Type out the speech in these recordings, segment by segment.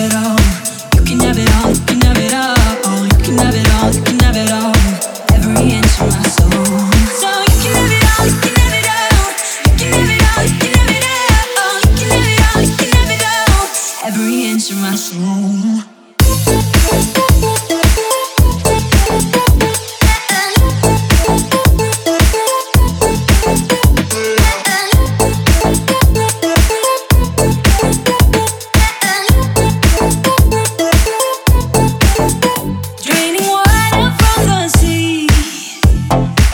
You can have it all. You can have it all. You can have it all. You can have it all. Every inch of my soul. So You can have it all. You can have it all. You can have it all. You can have it all. Every inch of my soul.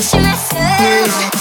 picture myself